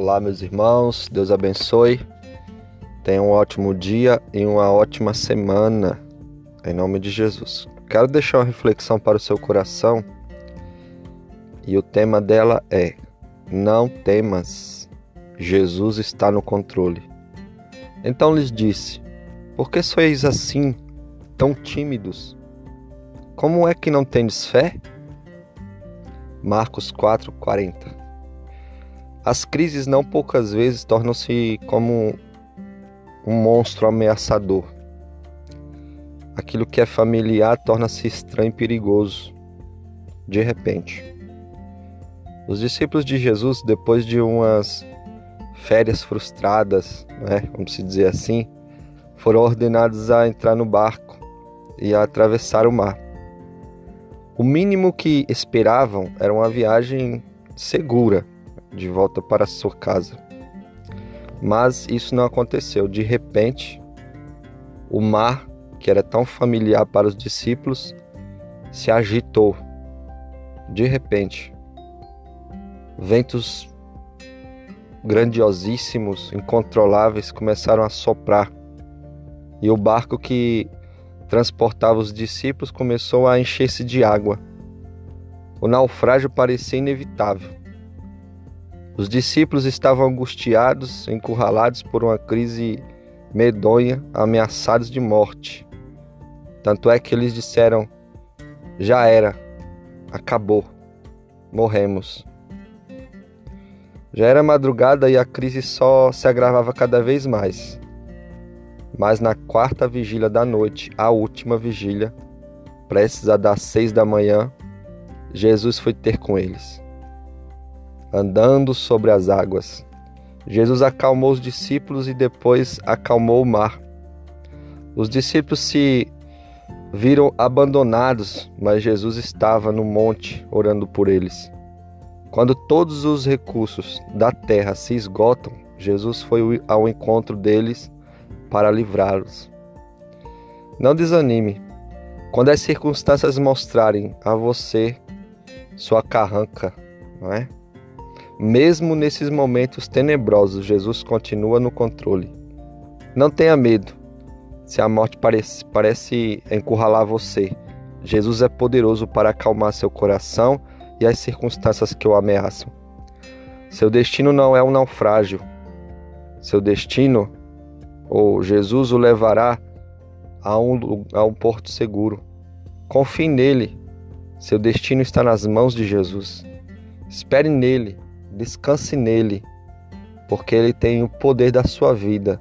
Olá, meus irmãos, Deus abençoe. Tenha um ótimo dia e uma ótima semana, em nome de Jesus. Quero deixar uma reflexão para o seu coração e o tema dela é: Não temas, Jesus está no controle. Então lhes disse: Por que sois assim, tão tímidos? Como é que não tendes fé? Marcos 4:40 as crises não poucas vezes tornam-se como um monstro ameaçador. Aquilo que é familiar torna-se estranho e perigoso, de repente. Os discípulos de Jesus, depois de umas férias frustradas, né, vamos dizer assim, foram ordenados a entrar no barco e a atravessar o mar. O mínimo que esperavam era uma viagem segura, de volta para sua casa. Mas isso não aconteceu. De repente, o mar, que era tão familiar para os discípulos, se agitou. De repente, ventos grandiosíssimos, incontroláveis, começaram a soprar. E o barco que transportava os discípulos começou a encher-se de água. O naufrágio parecia inevitável. Os discípulos estavam angustiados, encurralados por uma crise medonha, ameaçados de morte. Tanto é que eles disseram: Já era, acabou, morremos. Já era madrugada e a crise só se agravava cada vez mais. Mas na quarta vigília da noite, a última vigília, prestes a dar seis da manhã, Jesus foi ter com eles andando sobre as águas. Jesus acalmou os discípulos e depois acalmou o mar. Os discípulos se viram abandonados, mas Jesus estava no monte orando por eles. Quando todos os recursos da terra se esgotam, Jesus foi ao encontro deles para livrá-los. Não desanime. Quando as circunstâncias mostrarem a você sua carranca, não é? Mesmo nesses momentos tenebrosos, Jesus continua no controle. Não tenha medo. Se a morte parece, parece encurralar você, Jesus é poderoso para acalmar seu coração e as circunstâncias que o ameaçam. Seu destino não é um naufrágio. Seu destino, ou Jesus o levará a um, a um porto seguro. Confie nele. Seu destino está nas mãos de Jesus. Espere nele Descanse nele, porque ele tem o poder da sua vida.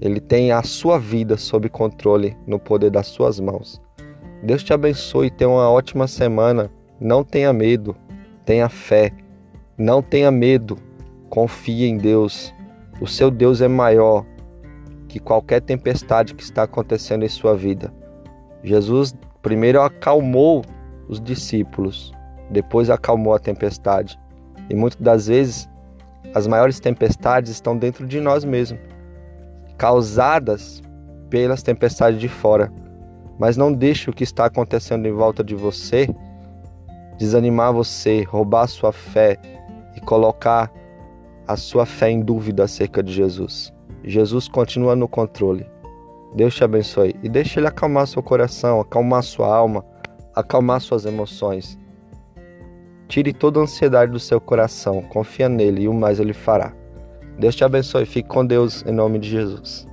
Ele tem a sua vida sob controle no poder das suas mãos. Deus te abençoe e tenha uma ótima semana. Não tenha medo, tenha fé. Não tenha medo, confie em Deus. O seu Deus é maior que qualquer tempestade que está acontecendo em sua vida. Jesus primeiro acalmou os discípulos, depois acalmou a tempestade. E muitas das vezes as maiores tempestades estão dentro de nós mesmos, causadas pelas tempestades de fora. Mas não deixe o que está acontecendo em volta de você desanimar você, roubar sua fé e colocar a sua fé em dúvida acerca de Jesus. Jesus continua no controle. Deus te abençoe e deixe ele acalmar seu coração, acalmar sua alma, acalmar suas emoções. Tire toda a ansiedade do seu coração, confia nele e o mais ele fará. Deus te abençoe, fique com Deus em nome de Jesus.